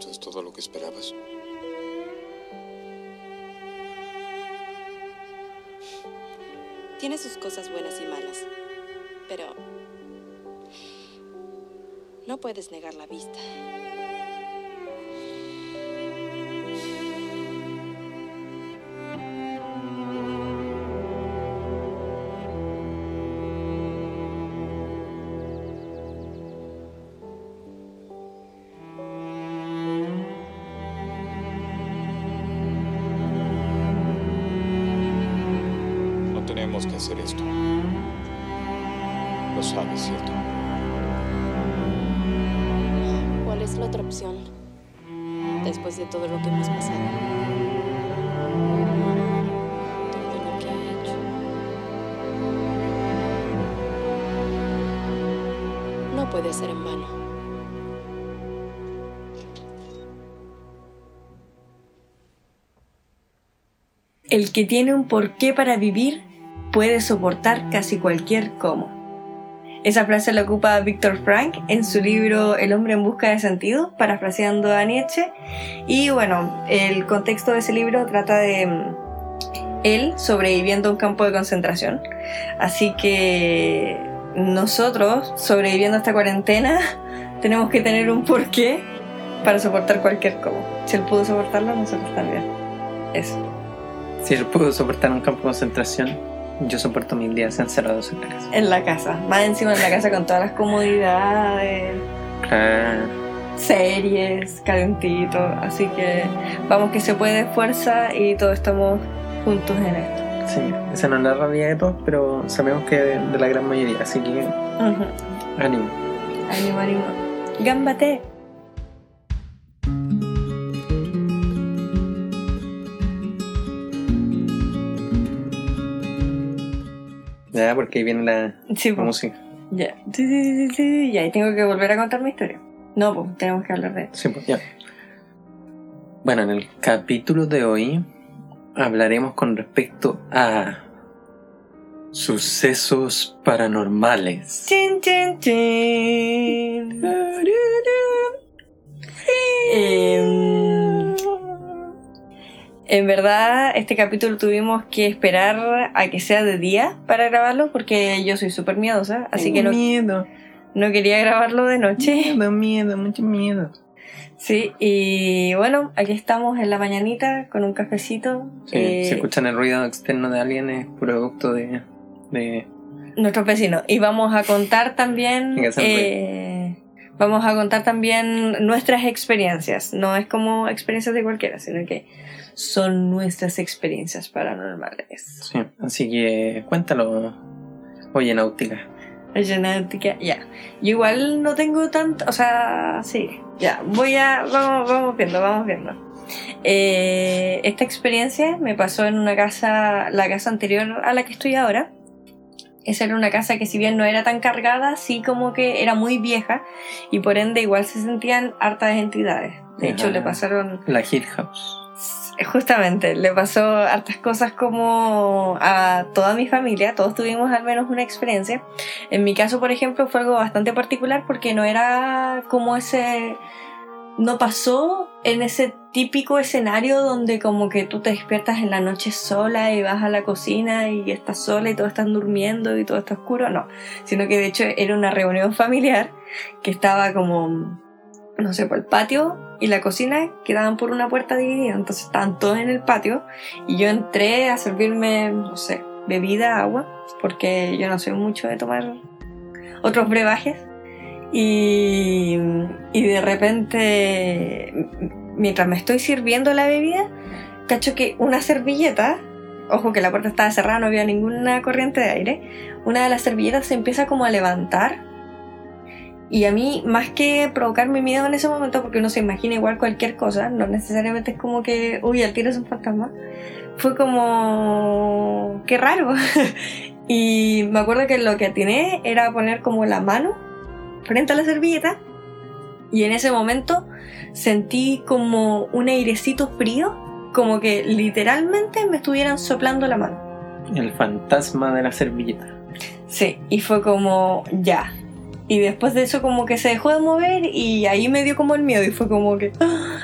¿Esto es todo lo que esperabas? Tiene sus cosas buenas y malas, pero no puedes negar la vista. El que tiene un porqué para vivir puede soportar casi cualquier cómo. Esa frase la ocupa Víctor Frank en su libro El hombre en busca de sentido, parafraseando a Nietzsche. Y bueno, el contexto de ese libro trata de mm, él sobreviviendo a un campo de concentración. Así que nosotros, sobreviviendo a esta cuarentena, tenemos que tener un porqué para soportar cualquier cómo. Si él pudo soportarlo, nosotros también. Eso. Si él pudo soportar un campo de concentración, yo soporto mil días encerrados en la casa. En la casa, más encima en la casa con todas las comodidades, Claro. series, calentito. Así que vamos que se puede, fuerza y todos estamos juntos en esto. Sí, esa no es la realidad de todos, pero sabemos que de, de la gran mayoría, así que ánimo. Ánimo, ánimo. Gámbate. Ya, porque ahí viene la, Sí, la pues. música. Ya. Sí, sí, sí, sí, y tengo que volver a contar mi historia. No, pues tenemos que hablar de Sí, pues, ya. Bueno, en el capítulo de hoy hablaremos con respecto a sucesos paranormales. Chin, chin, chin. Em, en verdad, este capítulo tuvimos que esperar a que sea de día para grabarlo porque yo soy súper miedosa, así que no, miedo, no quería grabarlo de noche. miedo, miedo, mucho miedo. Sí, y bueno, aquí estamos en la mañanita con un cafecito. Sí, eh, si escuchan el ruido externo de alguien es producto de, de nuestros vecinos. Y vamos a contar también. Eh, vamos a contar también nuestras experiencias. No es como experiencias de cualquiera, sino que son nuestras experiencias paranormales. Sí, así que cuéntalo. Oye, Náutica. Genética, ya. Yo igual no tengo tanto, o sea, sí, ya. Voy a, vamos, vamos viendo, vamos viendo. Eh, esta experiencia me pasó en una casa, la casa anterior a la que estoy ahora. Esa era una casa que si bien no era tan cargada, sí como que era muy vieja y por ende igual se sentían hartas entidades. De hecho, Ajá. le pasaron La Hill House. Justamente, le pasó hartas cosas como a toda mi familia, todos tuvimos al menos una experiencia. En mi caso, por ejemplo, fue algo bastante particular porque no era como ese... No pasó en ese típico escenario donde como que tú te despiertas en la noche sola y vas a la cocina y estás sola y todos están durmiendo y todo está oscuro, no. Sino que de hecho era una reunión familiar que estaba como, no sé, por el patio y la cocina quedaban por una puerta dividida, entonces estaban todos en el patio y yo entré a servirme, no sé, bebida, agua, porque yo no soy mucho de tomar otros brebajes. Y, y de repente, mientras me estoy sirviendo la bebida, cacho que una servilleta, ojo que la puerta estaba cerrada, no había ninguna corriente de aire, una de las servilletas se empieza como a levantar y a mí, más que provocarme miedo en ese momento, porque uno se imagina igual cualquier cosa, no necesariamente es como que, uy, al tiro es un fantasma, fue como, qué raro. y me acuerdo que lo que atiné era poner como la mano frente a la servilleta, y en ese momento sentí como un airecito frío, como que literalmente me estuvieran soplando la mano. El fantasma de la servilleta. Sí, y fue como, ya. Y después de eso como que se dejó de mover y ahí me dio como el miedo y fue como que... ¡ah!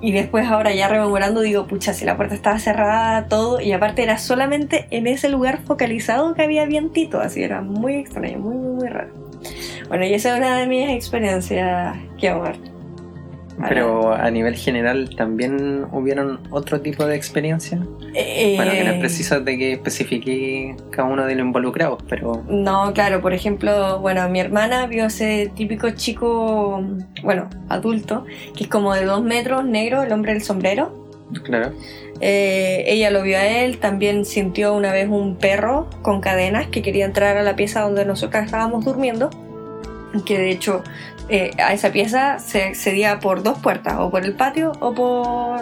Y después ahora ya rememorando digo, pucha, si la puerta estaba cerrada, todo, y aparte era solamente en ese lugar focalizado que había vientito, así era muy extraño, muy, muy, muy raro. Bueno, y esa es una de mis experiencias que amar. Pero a nivel general también hubieron otro tipo de experiencias. Eh, Bueno, que no es preciso de que especifique cada uno de los involucrados, pero No, claro, por ejemplo, bueno, mi hermana vio ese típico chico, bueno, adulto, que es como de dos metros, negro, el hombre del sombrero. claro. Eh, ella lo vio a él, también sintió una vez un perro con cadenas que quería entrar a la pieza donde nosotras estábamos durmiendo, que de hecho eh, a esa pieza se accedía por dos puertas, o por el patio o por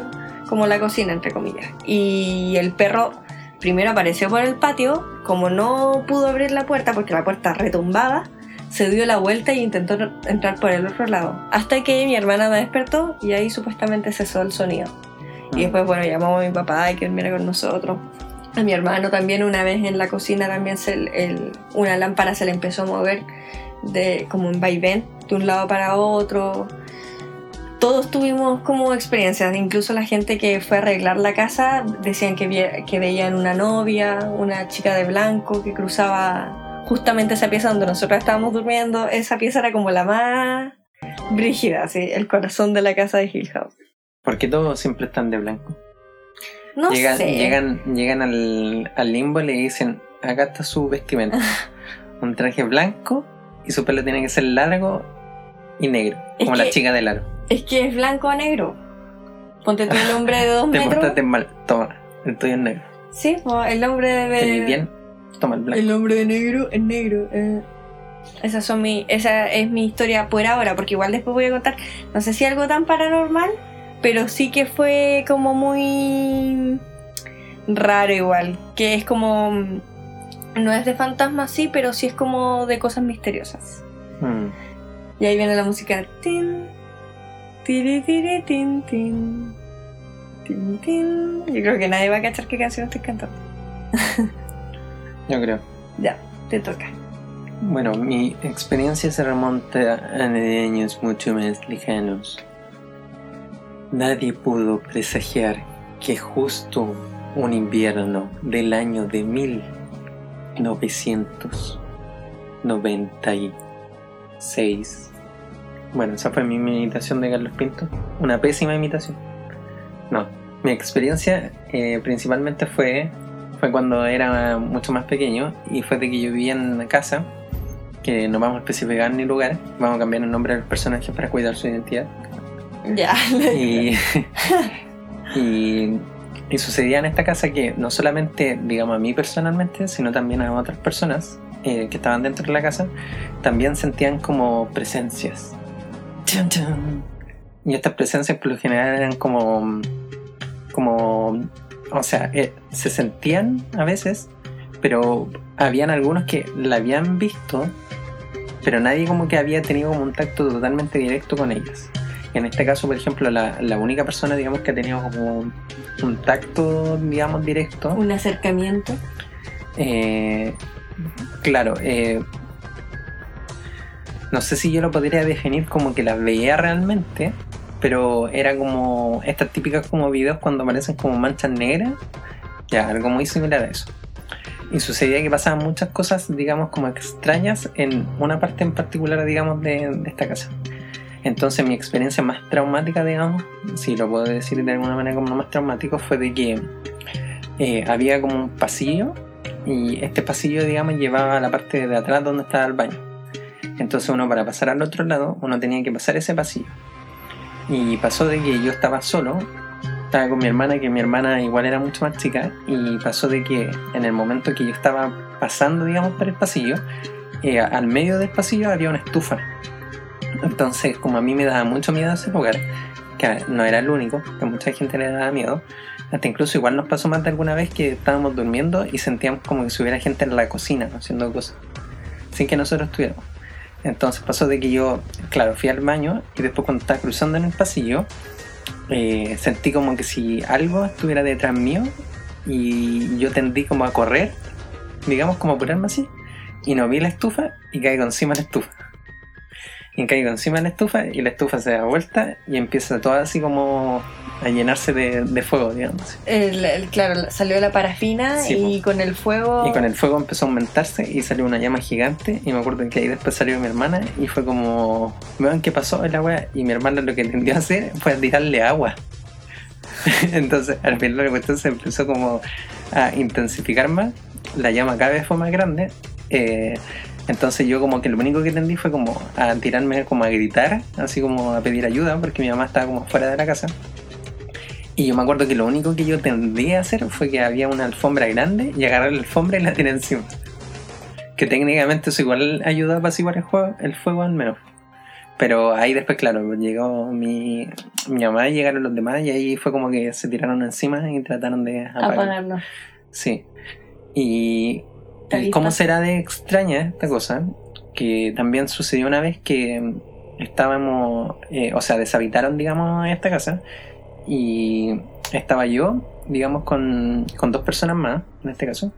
como la cocina, entre comillas. Y el perro primero apareció por el patio, como no pudo abrir la puerta porque la puerta retumbaba, se dio la vuelta y intentó entrar por el otro lado. Hasta que mi hermana me despertó y ahí supuestamente cesó el sonido. Y después, bueno, llamamos a mi papá y que durmiera con nosotros. A mi hermano también una vez en la cocina también se, el- una lámpara se le empezó a mover de, como en vaivén de un lado para otro. Todos tuvimos como experiencias, incluso la gente que fue a arreglar la casa decían que, que veían una novia, una chica de blanco que cruzaba justamente esa pieza donde nosotros estábamos durmiendo. Esa pieza era como la más brígida, así, el corazón de la casa de Hill House. Porque todos siempre están de blanco. No llegan, sé. llegan, llegan al, al limbo y le dicen, acá está su vestimenta. Un traje blanco y su pelo tiene que ser largo y negro, Es como la chica del aro. Es que es blanco o negro. Ponte tú el hombre de dos Te metros. portaste mal, toma, el tuyo es negro. Sí, el hombre de. Te vi bien, toma el blanco. El hombre de negro es negro. eh. Esas son mi, esa es mi historia por ahora, porque igual después voy a contar, no sé si algo tan paranormal, pero sí que fue como muy raro igual, que es como, no es de fantasmas sí, pero sí es como de cosas misteriosas. Mm. Y ahí viene la música. Tin, tiri, tiri, tin, tin, tin, tin. Yo creo que nadie va a cachar qué canción estoy cantando. Yo creo. Ya, te toca. Bueno, mi experiencia se remonta a años mucho más lejanos. Nadie pudo presagiar que justo un invierno del año de 1996. Bueno, esa fue mi imitación de Carlos Pinto. Una pésima imitación. No, mi experiencia eh, principalmente fue, fue cuando era mucho más pequeño y fue de que yo vivía en una casa que no vamos a especificar ni lugar, vamos a cambiar el nombre del personaje para cuidar su identidad. Ya. Y, y, y sucedía en esta casa que no solamente, digamos, a mí personalmente, sino también a otras personas eh, que estaban dentro de la casa, también sentían como presencias. Y estas presencias por lo general eran como, como, o sea, eh, se sentían a veces, pero habían algunos que la habían visto, pero nadie como que había tenido como un tacto totalmente directo con ellas. En este caso, por ejemplo, la, la única persona, digamos, que ha tenido como un, un tacto, digamos, directo, Un acercamiento. eh, claro, eh, no sé si yo lo podría definir como que las veía realmente, pero era como estas típicas como videos cuando aparecen como manchas negras, ya, algo muy similar a eso. Y sucedía que pasaban muchas cosas, digamos, como extrañas en una parte en particular, digamos, de, de esta casa. Entonces mi experiencia más traumática, digamos, si lo puedo decir de alguna manera como más traumático, fue de que eh, había como un pasillo y este pasillo, digamos, llevaba a la parte de atrás donde estaba el baño. Entonces uno para pasar al otro lado, uno tenía que pasar ese pasillo. Y pasó de que yo estaba solo, estaba con mi hermana, que mi hermana igual era mucho más chica, y pasó de que en el momento que yo estaba pasando, digamos, por el pasillo, eh, al medio del pasillo había una estufa. Entonces, como a mí me daba mucho miedo ese lugar, que no era el único, que mucha gente le daba miedo, hasta incluso igual nos pasó más de alguna vez que estábamos durmiendo y sentíamos como que si hubiera gente en la cocina haciendo cosas, sin que nosotros estuviéramos. Entonces pasó de que yo, claro, fui al baño y después cuando estaba cruzando en el pasillo, eh, sentí como que si algo estuviera detrás mío y yo tendí como a correr, digamos como a apurarme así, y no vi la estufa y caí encima de la estufa. Y caigo encima de la estufa y la estufa se da vuelta y empieza todo así como a llenarse de, de fuego, digamos. El- el- claro, salió la parafina Sí, y con el fuego. Y con el fuego empezó a aumentarse y salió una llama gigante. Y me acuerdo que ahí después salió mi hermana y fue como, vean qué pasó en la wea. Y mi hermana lo que tendió a hacer fue tirarle agua. Entonces al final la cuestión se empezó como a intensificar más. La llama cada vez fue más grande. Eh, entonces yo como que lo único que tendí fue como a tirarme como a gritar, así como a pedir ayuda, porque mi mamá estaba como fuera de la casa. Y yo me acuerdo que lo único que yo tendí a hacer fue que había una alfombra grande y agarrar la alfombra y la tiré encima. Que técnicamente eso igual ayuda a apaciguar el, juego, el fuego al menos. Pero ahí después, claro, llegó mi, mi mamá y llegaron los demás y ahí fue como que se tiraron encima y trataron de apagar. apagarlo. Sí. Y, y cómo será de extraña esta cosa, que también sucedió una vez que estábamos, eh, o sea, deshabitaron, digamos, esta casa y estaba yo, digamos, con, con dos personas más, en este caso.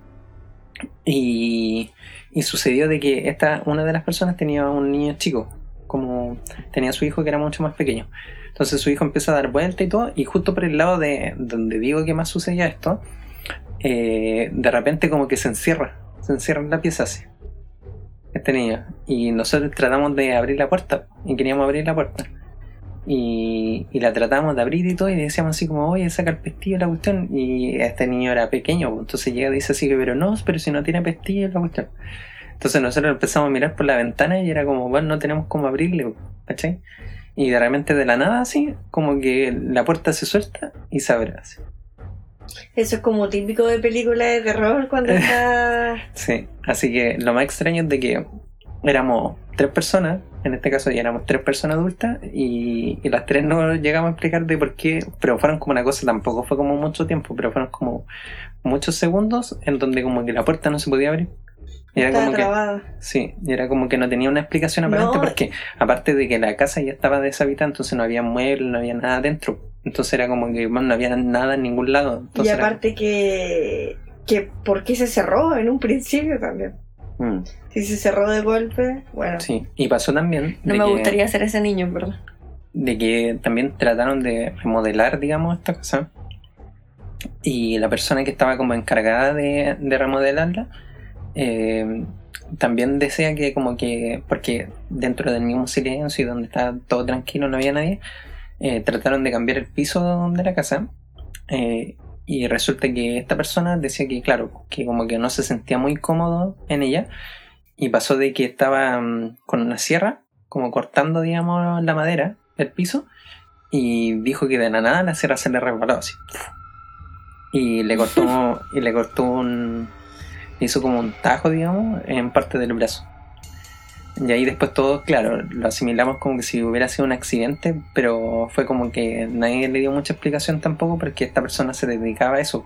Y, y sucedió de que esta, una de las personas tenía un niño chico, como tenía su hijo que era mucho más pequeño. Entonces su hijo empieza a dar vuelta y todo, y justo por el lado de donde digo que más sucedía esto, eh, de repente como que se encierra, se encierra en la pieza así. Este niño. Y nosotros tratamos de abrir la puerta, y queríamos abrir la puerta. Y, la tratamos de abrir y todo, y decíamos así como, oye, saca el pestillo la cuestión. Y este niño era pequeño, pues, entonces llega y dice así que, pero no, pero si no tiene pestillo la cuestión. Entonces nosotros empezamos a mirar por la ventana y era como, bueno, no tenemos cómo abrirle, ¿cachai? Y de repente de la nada así, como que la puerta se suelta y se abre así. Eso es como típico de película de terror cuando está. Sí, así que lo más extraño es de que éramos tres personas, en este caso ya éramos tres personas adultas, y, y las tres no llegamos a explicar de por qué, pero fueron como una cosa, tampoco fue como mucho tiempo, pero fueron como muchos segundos en donde como que la puerta no se podía abrir. Y era estaba como que, sí, y era como que no tenía una explicación aparente No. porque aparte de que la casa ya estaba deshabitada, entonces no había muebles, no había nada dentro. Entonces era como que no había nada en ningún lado. Y era- aparte que. que ¿Por qué se cerró en un principio también? Mm, Si se cerró de golpe, bueno. sí, y pasó también. No me que- gustaría ser ese niño, en verdad. de que también trataron de remodelar, digamos, esta casa. Y la persona que estaba como encargada de, de remodelarla eh, también decía que como que, porque dentro del mismo silencio y donde estaba todo tranquilo, no había nadie, eh, trataron de cambiar el piso de la casa. eh, y resulta que esta persona decía que, claro, que como que no se sentía muy cómodo en ella. Y pasó de que estaba mm, con una sierra, como cortando, digamos, la madera del piso. Y dijo que de la nada la sierra se le resbaló así. Y le cortó, y le cortó un. hizo como un tajo, digamos, en parte del brazo. Y ahí después todo, claro, lo asimilamos como que si hubiera sido un accidente, pero fue como que nadie le dio mucha explicación tampoco porque esta persona se dedicaba a eso.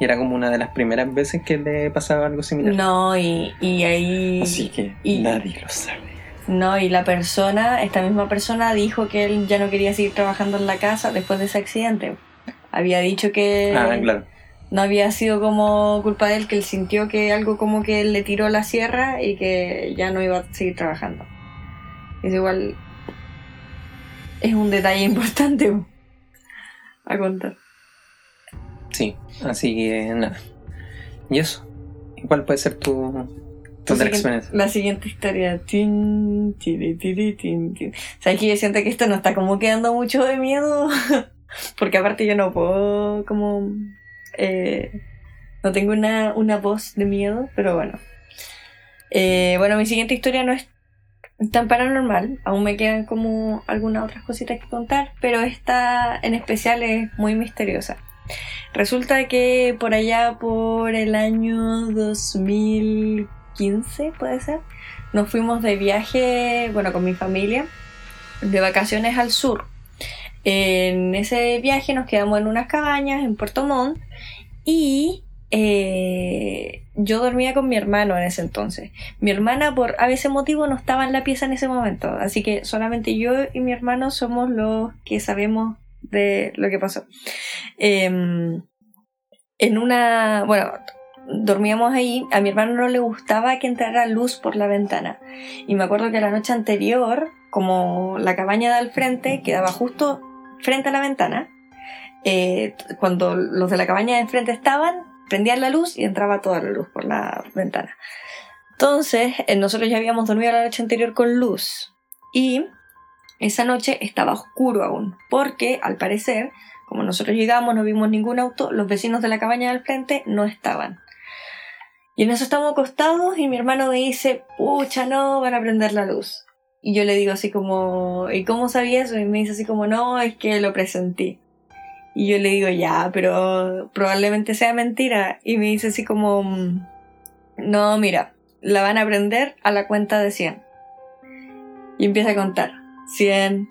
Y era como una de las primeras veces que le pasaba algo similar. No, y, y ahí. Así que y- nadie lo sabe. No, y la persona, esta misma persona dijo que él ya no quería seguir trabajando en la casa después de ese accidente. Había dicho que Ah, claro. No había sido como culpa de él, que él sintió que algo como que le tiró la sierra y que ya no iba a seguir trabajando. Es igual. Es un detalle importante po, a contar. Sí, así que nada. ¿Y eso? ¿Y ¿Cuál puede ser tu, tu siguiente-? La siguiente historia. Tin, tiri, tiri, tin, tin. ¿Sabes que yo siento que esto no está como quedando mucho de miedo? Porque aparte yo no puedo como... eh, no tengo una, una voz de miedo, pero bueno. Eh, bueno, mi siguiente historia no es tan paranormal. Aún me quedan como algunas otras cositas que contar, pero esta en especial es muy misteriosa. Resulta que por allá por el año 2015, puede ser, nos fuimos de viaje, bueno, con mi familia, de vacaciones al sur. En ese viaje nos quedamos en unas cabañas en Puerto Montt y eh, yo dormía con mi hermano en ese entonces. Mi hermana por a veces motivo no estaba en la pieza en ese momento, así que solamente yo y mi hermano somos los que sabemos de lo que pasó. Em, en una, bueno, dormíamos ahí, a mi hermano no le gustaba que entrara luz por la ventana. Y me acuerdo que la noche anterior, como la cabaña de al frente quedaba justo frente a la ventana, eh, cuando los de la cabaña de enfrente estaban, prendían la luz y entraba toda la luz por la ventana. Entonces, eh, nosotros ya habíamos dormido la noche anterior con luz. Y esa noche estaba oscuro aún, porque al parecer, como nosotros llegamos, no vimos ningún auto, los vecinos de la cabaña del frente no estaban. Y en eso estamos acostados y mi hermano me dice, pucha, no, van a prender la luz. Y yo le digo así como, ¿y cómo sabía eso? Y me dice así como, no, es que lo presentí. Y yo le digo, ya, pero probablemente sea mentira. Y me dice así como, no, mira, la van a prender a la cuenta de 100. Y empieza a contar. 100,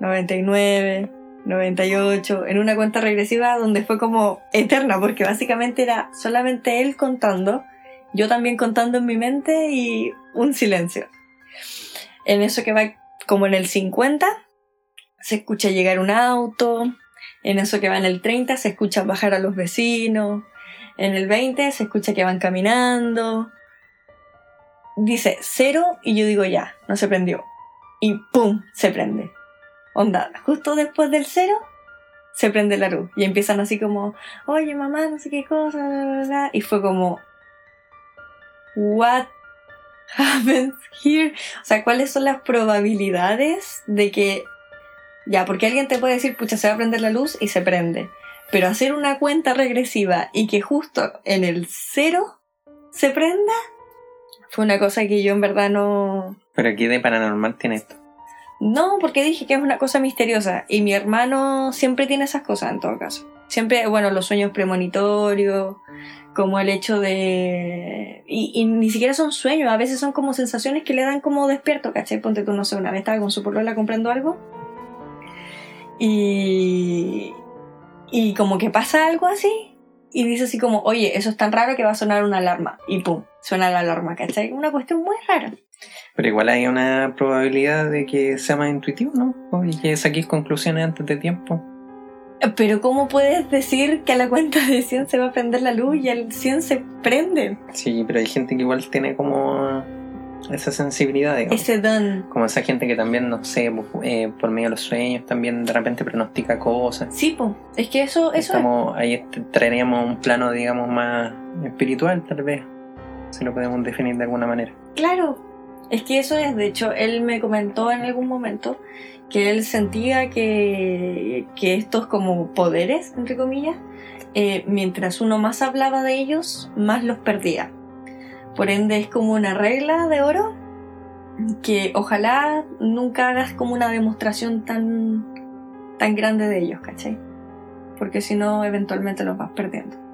99, 98, en una cuenta regresiva donde fue como eterna, porque básicamente era solamente él contando, yo también contando en mi mente y un silencio. En eso que va como en el 50, se escucha llegar un auto, en eso que va en el 30 se escucha bajar a los vecinos, en el 20 se escucha que van caminando. Dice cero y yo digo ya, no se prendió. Y ¡pum! se prende. Onda, justo después del cero, se prende la luz. Y empiezan así como, oye mamá, no sé qué cosa, Y fue como, what happens here? O sea, ¿cuáles son las probabilidades de que, ya, porque alguien te puede decir, pucha, se va a prender la luz y se prende. Pero hacer una cuenta regresiva y que justo en el cero se prenda, fue una cosa que yo en verdad no... Pero aquí de paranormal tiene esto. No, porque dije que es una cosa misteriosa y mi hermano siempre tiene esas cosas en todo caso. Siempre, bueno, los sueños premonitorios, como el hecho de... Y, ni siquiera son sueños, a veces son como sensaciones que le dan como despierto, ¿cachai? Ponte tú, no sé, una vez estaba con su polola comprando algo y... Y como que pasa algo así y dice así como, oye, eso es tan raro que va a sonar una alarma. Y pum, suena la alarma, ¿cachai? Una cuestión muy rara. Pero igual hay una probabilidad de que sea más intuitivo, ¿no? Y que saquéis conclusiones antes de tiempo. Pero ¿cómo puedes decir que a la cuenta de 100 se va a prender la luz y al 100 se prende? Sí, pero hay gente que igual tiene como esa sensibilidad, digamos. Ese don. Como esa gente que también, no sé, eh, por medio de los sueños también de repente pronostica cosas. Sí, pues. Es que eso, eso es como ahí traeríamos un plano, digamos, más espiritual, tal vez. Si lo podemos definir de alguna manera. Claro, es que eso es, de hecho, él me comentó en algún momento que él sentía que, estos como poderes, entre comillas, eh, mientras uno más hablaba de ellos, más los perdía. Por ende es como una regla de oro que ojalá nunca hagas como una demostración tan, tan grande de ellos, ¿cachai? Porque si no, eventualmente los vas perdiendo.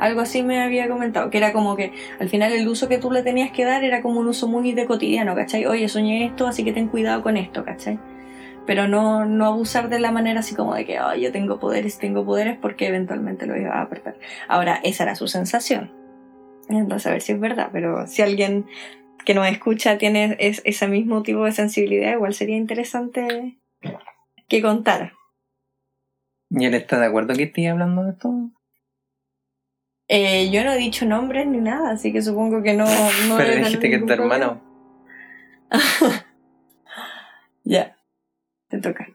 Algo así me había comentado, que era como que al final el uso que tú le tenías que dar era como un uso muy de cotidiano, ¿cachai? Oye, soñé esto, así que ten cuidado con esto, ¿cachai? Pero no, no abusar de la manera así como de que, oh, yo tengo poderes, tengo poderes, porque eventualmente lo iba a perder. Ahora, esa era su sensación. Entonces, a ver si es verdad, pero si alguien que nos escucha tiene ese mismo tipo de sensibilidad, igual sería interesante que contara. ¿Y él está de acuerdo que estoy hablando de esto? Eh, yo no he dicho nombres ni nada, así que supongo que no. no Pero dijiste que es tu hermano. ya, te toca.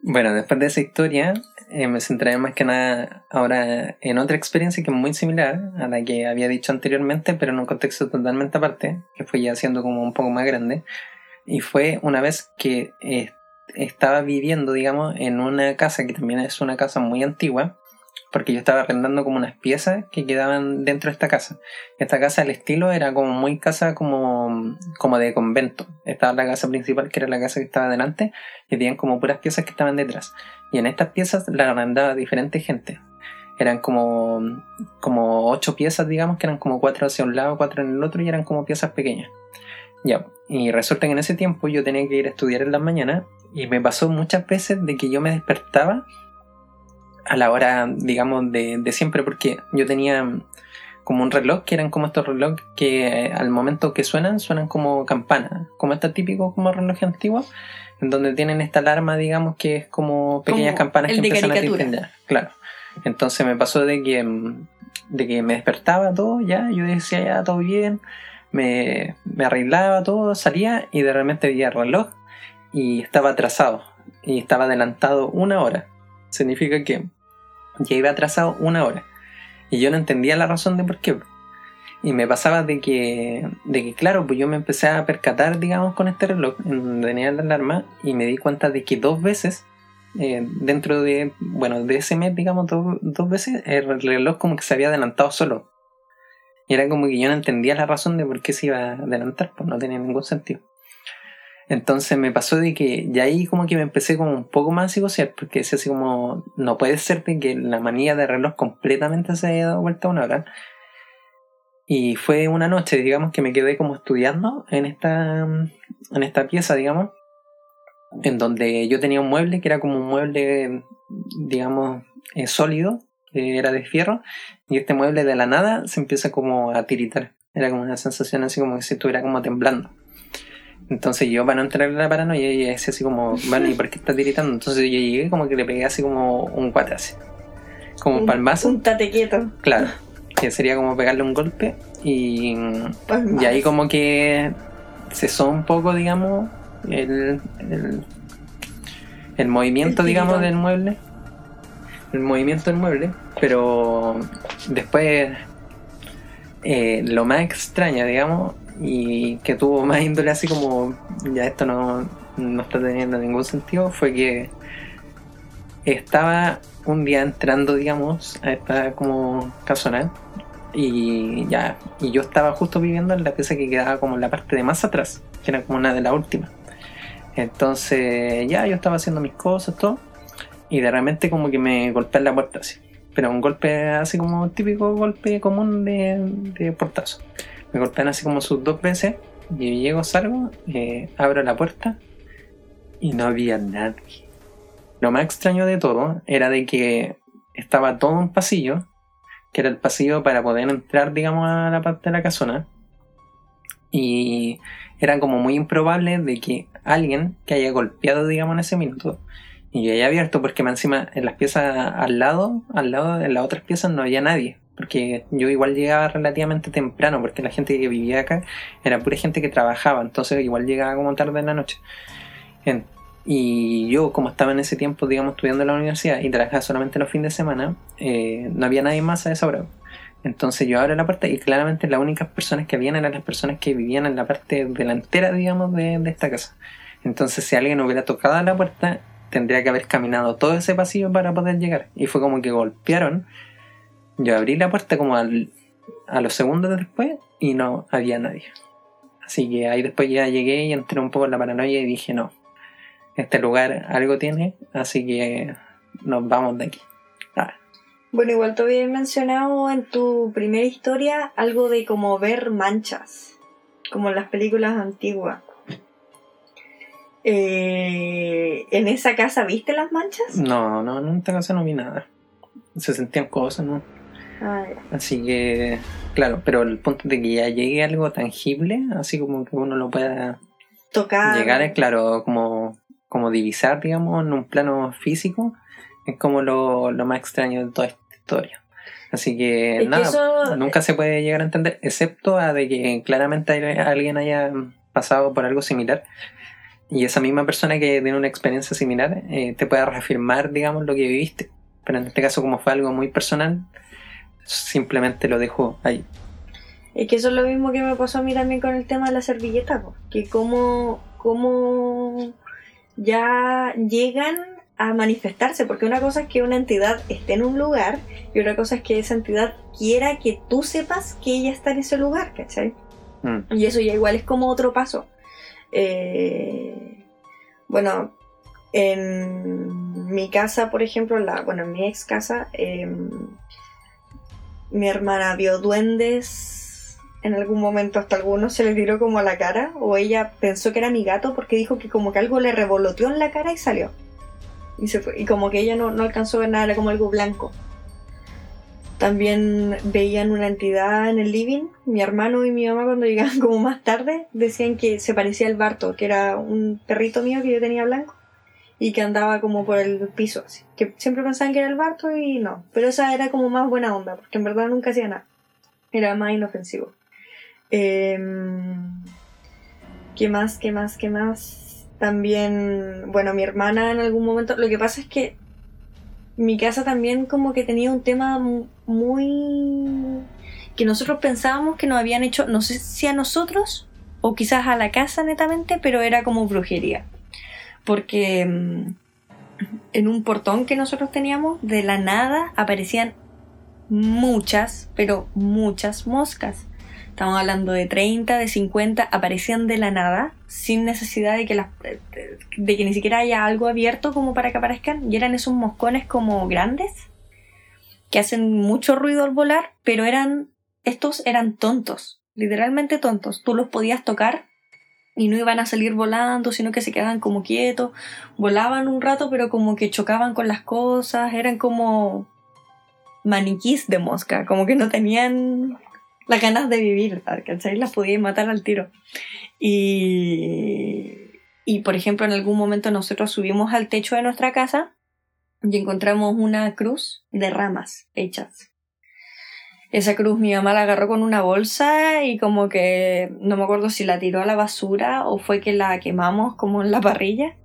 Bueno, después de esa historia, eh, me centraré más que nada ahora en otra experiencia que es muy similar a la que había dicho anteriormente, pero en un contexto totalmente aparte, que fue ya siendo como un poco más grande. Y fue una vez que eh, estaba viviendo, digamos, en una casa que también es una casa muy antigua, porque yo estaba arrendando como unas piezas que quedaban dentro de esta casa. Esta casa, el estilo era como muy casa como, como de convento. Estaba la casa principal, que era la casa que estaba delante, y tenían como puras piezas que estaban detrás. Y en estas piezas las arrendaba diferente gente. Eran como, como ocho piezas, digamos, que eran como cuatro hacia un lado, cuatro en el otro, y eran como piezas pequeñas. Ya, y resulta que en ese tiempo yo tenía que ir a estudiar en las mañanas, y me pasó muchas veces de que yo me despertaba a la hora, digamos, de, de siempre, porque yo tenía como un reloj, que eran como estos relojes que eh, al momento que suenan, suenan como campanas, como está típico como reloj antiguo, en donde tienen esta alarma, digamos, que es como pequeñas campanas que empiezan a tintinear. Claro. Entonces me pasó de que mm, de que me despertaba todo, ya, yo decía ya todo bien, me, me arreglaba todo, salía y de repente veía el reloj y estaba atrasado y estaba adelantado una hora. Significa que ya iba atrasado una hora. Y yo no entendía la razón de por qué. Y me pasaba de que, de que, claro, pues yo me empecé a percatar, digamos, con este reloj, en tenía la alarma, y me di cuenta de que dos veces, eh, dentro de, bueno, de ese mes, digamos, dos, dos veces, el reloj como que se había adelantado solo. Y era como que yo no entendía la razón de por qué se iba a adelantar, pues no tenía ningún sentido. Entonces me pasó de que ya ahí como que me empecé como un poco más a psicosear, porque decía así como, no puede ser de que la manía de reloj completamente se haya dado vuelta a una hora. Y fue una noche, digamos, que me quedé como estudiando en esta, en esta pieza, digamos, en donde yo tenía un mueble que era como un mueble, digamos, eh, sólido, que era de fierro, y este mueble de la nada se empieza como a tiritar. Era como una sensación así como que se estuviera como temblando. Entonces yo para no entrar en la paranoia, y decía así como, bueno, ¿y por qué está tiritando? Entonces yo llegué como que le pegué así como un cuate así. Como un palmazo. Un tate quieto. Claro. Que sería como pegarle un golpe. Y, Palmazo. y ahí como que cesó un poco, digamos, el, el, el movimiento, El digamos, del mueble. El movimiento del mueble. Pero después, eh, lo más extraño, digamos, y que tuvo más índole así como, ya esto no, no está teniendo ningún sentido, fue que estaba un día entrando, digamos, a esta como casona y ya, y yo estaba justo viviendo en la pieza que quedaba como en la parte de más atrás, que era como una de las últimas. Entonces, ya yo estaba haciendo mis cosas, todo, y de repente como que me golpean la puerta así. Pero un golpe así como típico golpe común de, de portazo. Me golpean así como sus dos veces, y llego, salgo, eh, abro la puerta, y no había nadie. Lo más extraño de todo era de que estaba todo un pasillo, que era el pasillo para poder entrar, digamos, a la parte de la casona. Y era como muy improbable de que alguien que haya golpeado, digamos, en ese minuto y haya abierto, porque encima en las piezas al lado, al lado de las otras piezas no había nadie. Porque yo igual llegaba relativamente temprano, porque la gente que vivía acá era pura gente que trabajaba, entonces igual llegaba como tarde en la noche. Y yo, como estaba en ese tiempo, digamos, estudiando en la universidad y trabajaba solamente los fines de semana, eh, no había nadie más a esa hora. Entonces yo abro la puerta y claramente las únicas personas que habían eran las personas que vivían en la parte delantera, digamos, de, esta casa. Entonces si alguien hubiera tocado la puerta, tendría que haber caminado todo ese pasillo para poder llegar. Y fue como que golpearon. Yo abrí la puerta como al- a los segundos después y no había nadie. Así que ahí después ya llegué y entré un poco en la paranoia y dije, no, este lugar algo tiene, así que nos vamos de aquí. Ah, Bueno, igual tú habías mencionado en tu primera historia algo de como ver manchas, como en las películas antiguas. Eh, ¿En esa casa viste las manchas? no, no, en esta casa no vi nada. Se sentían cosas, ¿no? Ah. Así que, claro, pero el punto de que ya llegue algo tangible, así como que uno lo pueda Tocar. llegar, es claro, como, como divisar, digamos, en un plano físico, es como lo, lo más extraño de toda esta historia. Así que, Es que nada, eso- nunca se puede llegar a entender, excepto a de que claramente alguien haya pasado por algo similar. Y esa misma persona que tiene una experiencia similar eh, te pueda reafirmar, digamos, lo que viviste. Pero en este caso, como fue algo muy personal, simplemente lo dejo ahí. Es que eso es lo mismo que me pasó a mí también con el tema de la servilleta, po. que como, como ya llegan a manifestarse, porque una cosa es que una entidad esté en un lugar y otra cosa es que esa entidad quiera que tú sepas que ella está en ese lugar, ¿cachai? Mm. Y eso ya igual es como otro paso. Eh, bueno, en mi casa, por ejemplo, la, bueno, en mi ex casa, em, mi hermana vio duendes en algún momento, hasta algunos se le tiró como a la cara, o ella pensó que era mi gato porque dijo que como que algo le revoloteó en la cara y salió. Y, y como que ella no, no alcanzó a ver nada, era como algo blanco. También veían una entidad en el living. Mi hermano y mi mamá cuando llegaban como más tarde decían que se parecía al Barto, que era un perrito mío que yo tenía blanco. Y que andaba como por el piso, así. Que siempre pensaban que era el Barto y no. Pero esa era como más buena onda, porque en verdad nunca hacía nada. Era más inofensivo. Em, ¿Qué más? ¿Qué más? ¿Qué más? También, bueno, mi hermana en algún momento, lo que pasa es que mi casa también como que tenía un tema mu- muy... que nosotros pensábamos que nos habían hecho, no sé si a nosotros o quizás a la casa netamente, pero era como brujería. Porque mm, en un portón que nosotros teníamos, de la nada aparecían muchas, pero muchas moscas. Estamos hablando de 30, de 50, aparecían de la nada, sin necesidad de que, las, de que ni siquiera haya algo abierto como para que aparezcan. Y eran esos moscones como grandes, que hacen mucho ruido al volar, pero eran, estos eran tontos, literalmente tontos. Tú los podías tocar y no iban a salir volando, sino que se quedaban como quietos, volaban un rato, pero como que chocaban con las cosas, eran como maniquís de mosca, como que no tenían las ganas de vivir, ¿cachai? Las podías matar al tiro. Y, y, por ejemplo, en algún momento nosotros subimos al techo de nuestra casa y encontramos una cruz de ramas hechas. Esa cruz mi mamá la agarró con una bolsa y como que no me acuerdo si la tiró a la basura o fue que la quemamos como en la parrilla.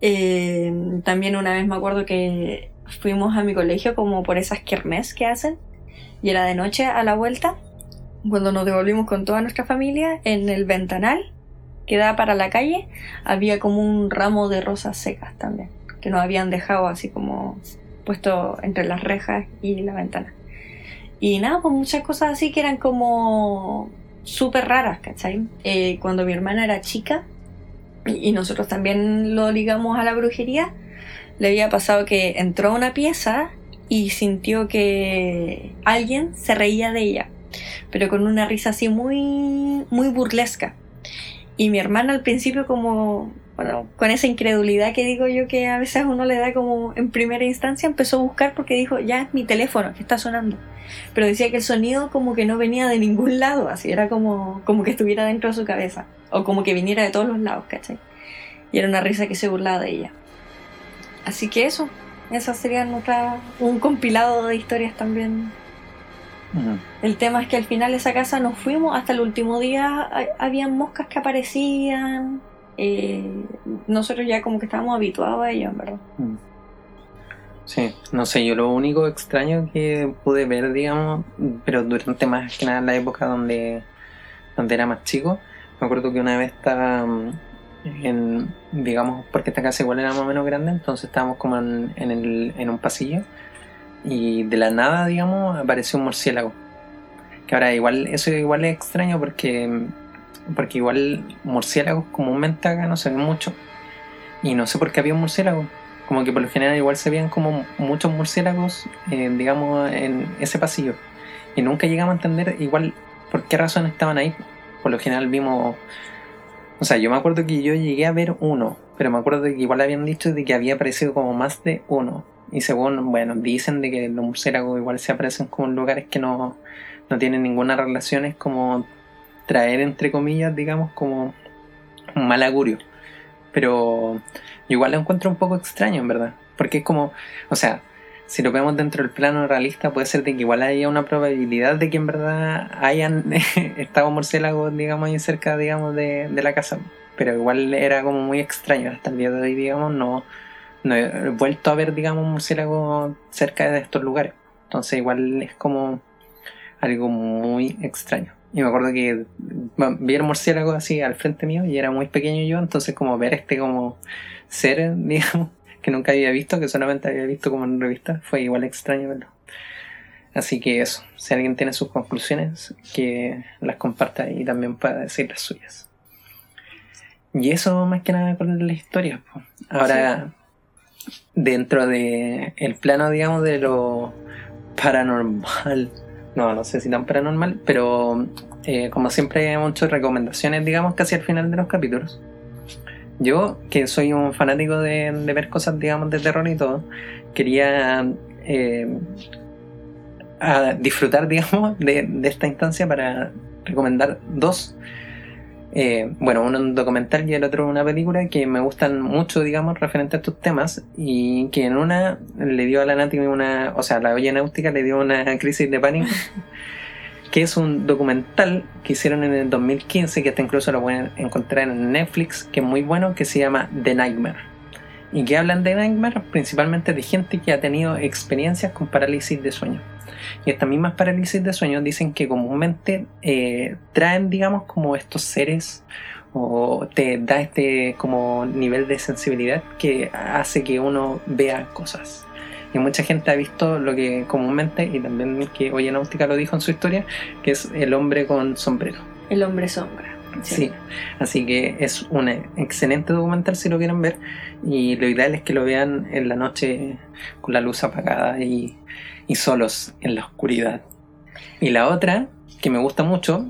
Eh, también una vez me acuerdo que fuimos a mi colegio como por esas kermés que hacen y era de noche a la vuelta cuando nos devolvimos con toda nuestra familia en el ventanal que da para la calle había como un ramo de rosas secas también que nos habían dejado así como puesto entre las rejas y la ventana y nada, pues muchas cosas así que eran como súper raras, ¿cachai? Eh, cuando mi hermana era chica, y, nosotros también lo ligamos a la brujería, le había pasado que entró a una pieza y sintió que alguien se reía de ella, pero con una risa así muy, muy burlesca. Y mi hermana al principio como, bueno, con esa incredulidad que digo yo que a veces uno le da como en primera instancia, empezó a buscar porque dijo, ya es mi teléfono que está sonando. Pero decía que el sonido como que no venía de ningún lado, así era como, como que estuviera dentro de su cabeza, o como que viniera de todos los lados, ¿cachai? Y era una risa que se burlaba de ella. Así que eso, esas serían otra, un compilado de historias también el tema es que al final de esa casa nos fuimos, hasta el último día ha- habían moscas que aparecían. Eh, nosotros ya como que estábamos habituados a ello, verdad. Mm. Sí, no sé, yo lo único extraño que pude ver, digamos, pero durante más que nada la época donde, donde era más chico, me acuerdo que una vez estaba mm, en, digamos, porque esta casa igual era más o menos grande, entonces estábamos como en, en, el, en un pasillo y de la nada, digamos, apareció un murciélago. Que ahora igual, eso igual es extraño porque, porque igual murciélagos comúnmente acá no se ven mucho. Y no sé por qué había un murciélago. Como que por lo general igual se veían como muchos murciélagos, eh, digamos, en ese pasillo. Y nunca llegamos a entender igual por qué razón estaban ahí. Por lo general vimos... O sea, yo me acuerdo que yo llegué a ver uno, pero me acuerdo que igual habían dicho de que había aparecido como más de uno. Y según, bueno, dicen de que los murciélagos igual se aparecen como en lugares que no, no tienen ninguna relación, como traer, entre comillas, digamos, como un mal augurio. Pero igual lo encuentro un poco extraño, en verdad. Porque es como, o sea, si lo vemos dentro del plano realista, puede ser de que igual haya una probabilidad de que en verdad hayan estado murciélagos, digamos, ahí cerca, digamos, de, la casa. Pero igual era como muy extraño. Hasta el día de hoy, digamos, no, no he vuelto a ver, digamos, un murciélago cerca de estos lugares. Entonces igual es como algo muy extraño. Y me acuerdo que vi el murciélago así al frente mío y era muy pequeño yo, entonces como ver este como ser, digamos, que nunca había visto, que solamente había visto como en revista, fue igual extraño verlo. Así que eso, si alguien tiene sus conclusiones, que las comparta y también pueda decir las suyas. Y eso más que nada con la historia. po. Ahora, dentro de el plano, digamos, de lo paranormal, no, no sé si tan paranormal, pero eh, como siempre hay muchas recomendaciones, digamos, casi al final de los capítulos. Yo, que soy un fanático de, ver cosas, digamos, de terror y todo, quería eh, disfrutar, digamos, de esta instancia para recomendar dos Eh, bueno, uno un documental y el otro una película que me gustan mucho, digamos, referente a estos temas y que en una le dio a la Nati una, o sea, la olla náutica le dio una crisis de pánico, que es un documental que hicieron en el 2015, que hasta incluso lo pueden encontrar en Netflix, que es muy bueno, que se llama The Nightmare. Y que hablan de Nightmare principalmente de gente que ha tenido experiencias con parálisis de sueño. Y estas mismas parálisis de sueño dicen que comúnmente eh, traen, digamos, como estos seres o te da este como nivel de sensibilidad que hace que uno vea cosas. Y mucha gente ha visto lo que comúnmente, y también que Oye Náutica lo dijo en su historia, que es el hombre con sombrero. El hombre sombra. Sí. así que es un excelente documental si lo quieren ver y lo ideal es que lo vean en la noche con la luz apagada y, y solos en la oscuridad. Y la otra, que me gusta mucho,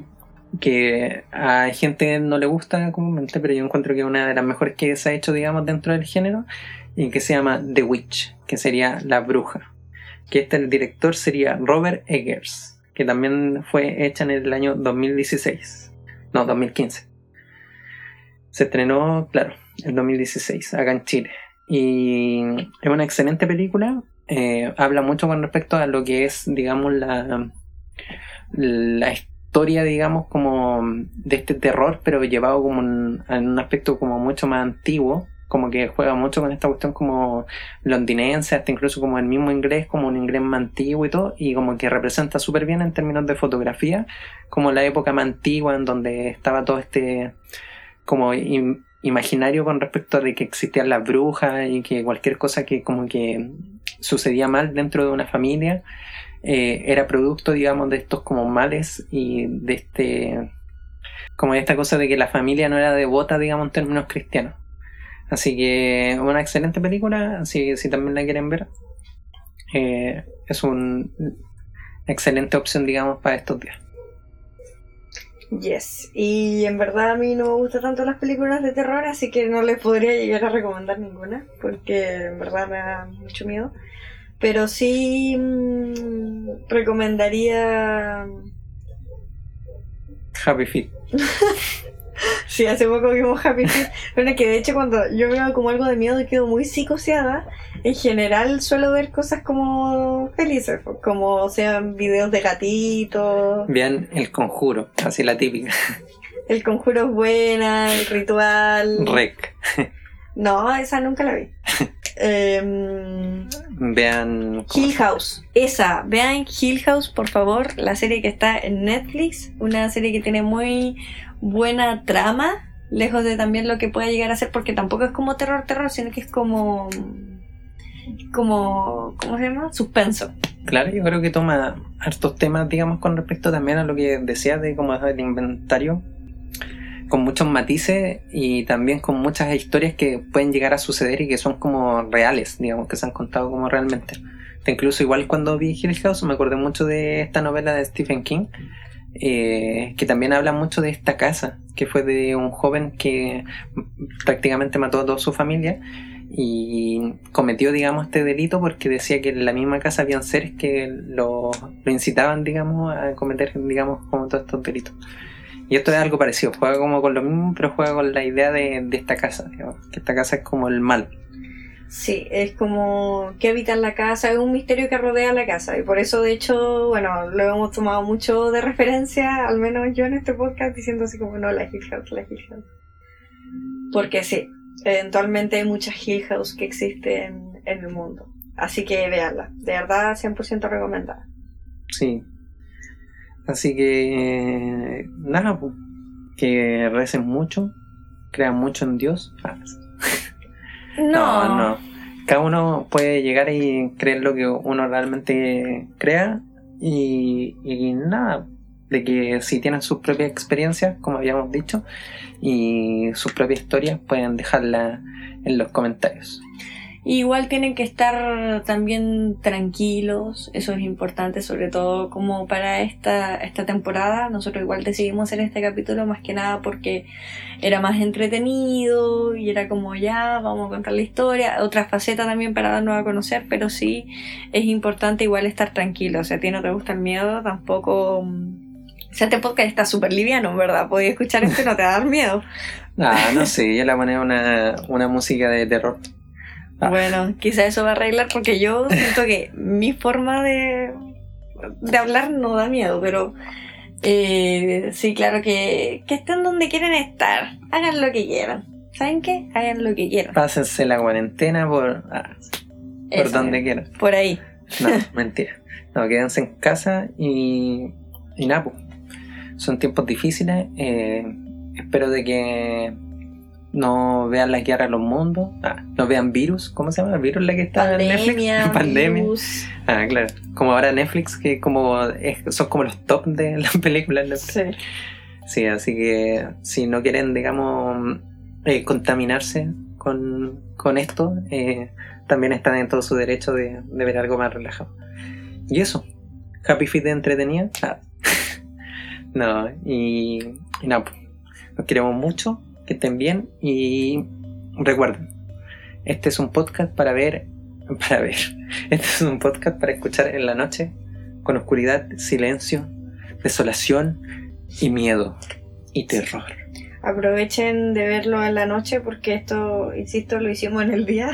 que a gente no le gusta comúnmente, pero yo encuentro que es una de las mejores que se ha hecho, digamos, dentro del género, y que se llama The Witch, que sería la bruja. Que este el director sería Robert Eggers, que también fue hecha en el año 2016. No, 2015. Se estrenó, claro, en 2016, acá en Chile. Y es una excelente película. Eh, habla mucho con respecto a lo que es, digamos, la, la historia, digamos, como de este terror, pero llevado como en, en un aspecto como mucho más antiguo como que juega mucho con esta cuestión como londinense, hasta incluso como el mismo inglés, como un inglés más antiguo y todo, y como que representa súper bien en términos de fotografía, como la época más antigua en donde estaba todo este como imaginario con respecto de que existían las brujas y que cualquier cosa que como que sucedía mal dentro de una familia eh, era producto, digamos, de estos como males y de este como de esta cosa de que la familia no era devota, digamos, en términos cristianos. Así que una excelente película, así si también la quieren ver, eh, es una excelente opción, digamos, para estos días. Yes, y en verdad a mí no me gustan tanto las películas de terror, así que no les podría llegar a recomendar ninguna, porque en verdad me da mucho miedo. Pero sí mm, recomendaría Happy Feet. Sí, hace poco vimos Happy Feet. Bueno, que de hecho cuando yo veo como algo de miedo y quedo muy psicoseada, en general suelo ver cosas como felices, como sean videos de gatitos. Vean El Conjuro, así la típica. El Conjuro es buena, el ritual. Rec. No, esa nunca la vi. Em, vean. Hill House. Esa, vean Hill House, por favor, la serie que está en Netflix. Una serie que tiene muy buena trama, lejos de también lo que pueda llegar a ser, porque tampoco es como terror, terror, sino que es como. como. ¿cómo se llama? Suspenso. Claro, yo creo que toma hartos temas, digamos, con respecto también a lo que decías de como el inventario, con muchos matices y también con muchas historias que pueden llegar a suceder y que son como reales, digamos, que se han contado como realmente. Incluso igual cuando vi Hill House me acordé mucho de esta novela de Stephen King, eh, que también habla mucho de esta casa, que fue de un joven que prácticamente mató a toda su familia y cometió, digamos, este delito porque decía que en la misma casa habían seres que lo, incitaban, digamos, a cometer, digamos, como todos estos delitos. Y esto es algo parecido, juega como con lo mismo, pero juega con la idea de, de esta casa, digamos, que esta casa es como el mal. Sí, es como que habitan la casa, es un misterio que rodea la casa y por eso de hecho, bueno, lo hemos tomado mucho de referencia, al menos yo en este podcast, diciendo así como no, la Hill House, la Hill House. Porque sí, eventualmente hay muchas Hill House que existen en el mundo. Así que veanla, de verdad 100% recomendada. Sí. Así que, nada, pues, que recen mucho, crean mucho en Dios. Ah, no. no, Cada uno puede llegar y creer lo que uno realmente crea y, y nada, de que si tienen sus propias experiencias, como habíamos dicho, y sus propias historias, pueden dejarla en los comentarios. Igual tienen que estar también tranquilos, eso es importante, sobre todo como para esta, esta temporada. Nosotros igual decidimos hacer este capítulo más que nada porque era más entretenido y era como ya, vamos a contar la historia. Otra faceta también para darnos a conocer, pero sí es importante igual estar tranquilo. O sea, a ti no te gusta el miedo, tampoco O sea, este podcast está súper liviano, verdad. Podías escuchar esto y no te va a dar miedo. Ah, no sé, yo le voy a poner una, una música de terror. Ah. Bueno, quizá eso va a arreglar porque yo siento que mi forma de, de hablar no da miedo, pero eh, sí, claro que, que estén donde quieren estar. Hagan lo que quieran. ¿Saben qué? Hagan lo que quieran. Pásense la cuarentena por, ah, por Eso, donde quieran. Por ahí. No, mentira. No, quédense en casa y, y nada, pues. Son tiempos difíciles. eh, espero de que no vean la guerra de los mundos. Ah, no vean virus. ¿Cómo se llama? ¿El virus la que está en Netflix? Pandemia, virus. Ah, claro. Como ahora Netflix, que como es- son como los top de las películas. Sí. Sí, así que si no quieren, digamos, eh, contaminarse con, con esto, eh, también están en todo su derecho de, de ver algo más relajado. Y eso, Happy Feet de entretenida. Ah. no, y, y nada, pues, los queremos mucho, que estén bien y recuerden, este es un podcast para ver, para ver, este es un podcast para escuchar en la noche, con oscuridad, silencio, desolación y miedo y terror. Aprovechen de verlo en la noche porque esto, insisto, lo hicimos en el día.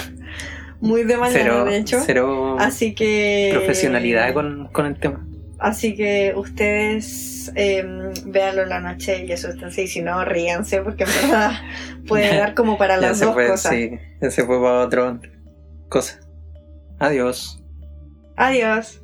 Muy de mañana, Cero, de hecho. cero Así que. profesionalidad con, con el tema. Así que ustedes eh, véanlo en la noche y asústense. Y si no, ríanse porque en verdad puede dar como para las dos fue, cosas. sí, se fue para otro cosa. Adiós. Adiós.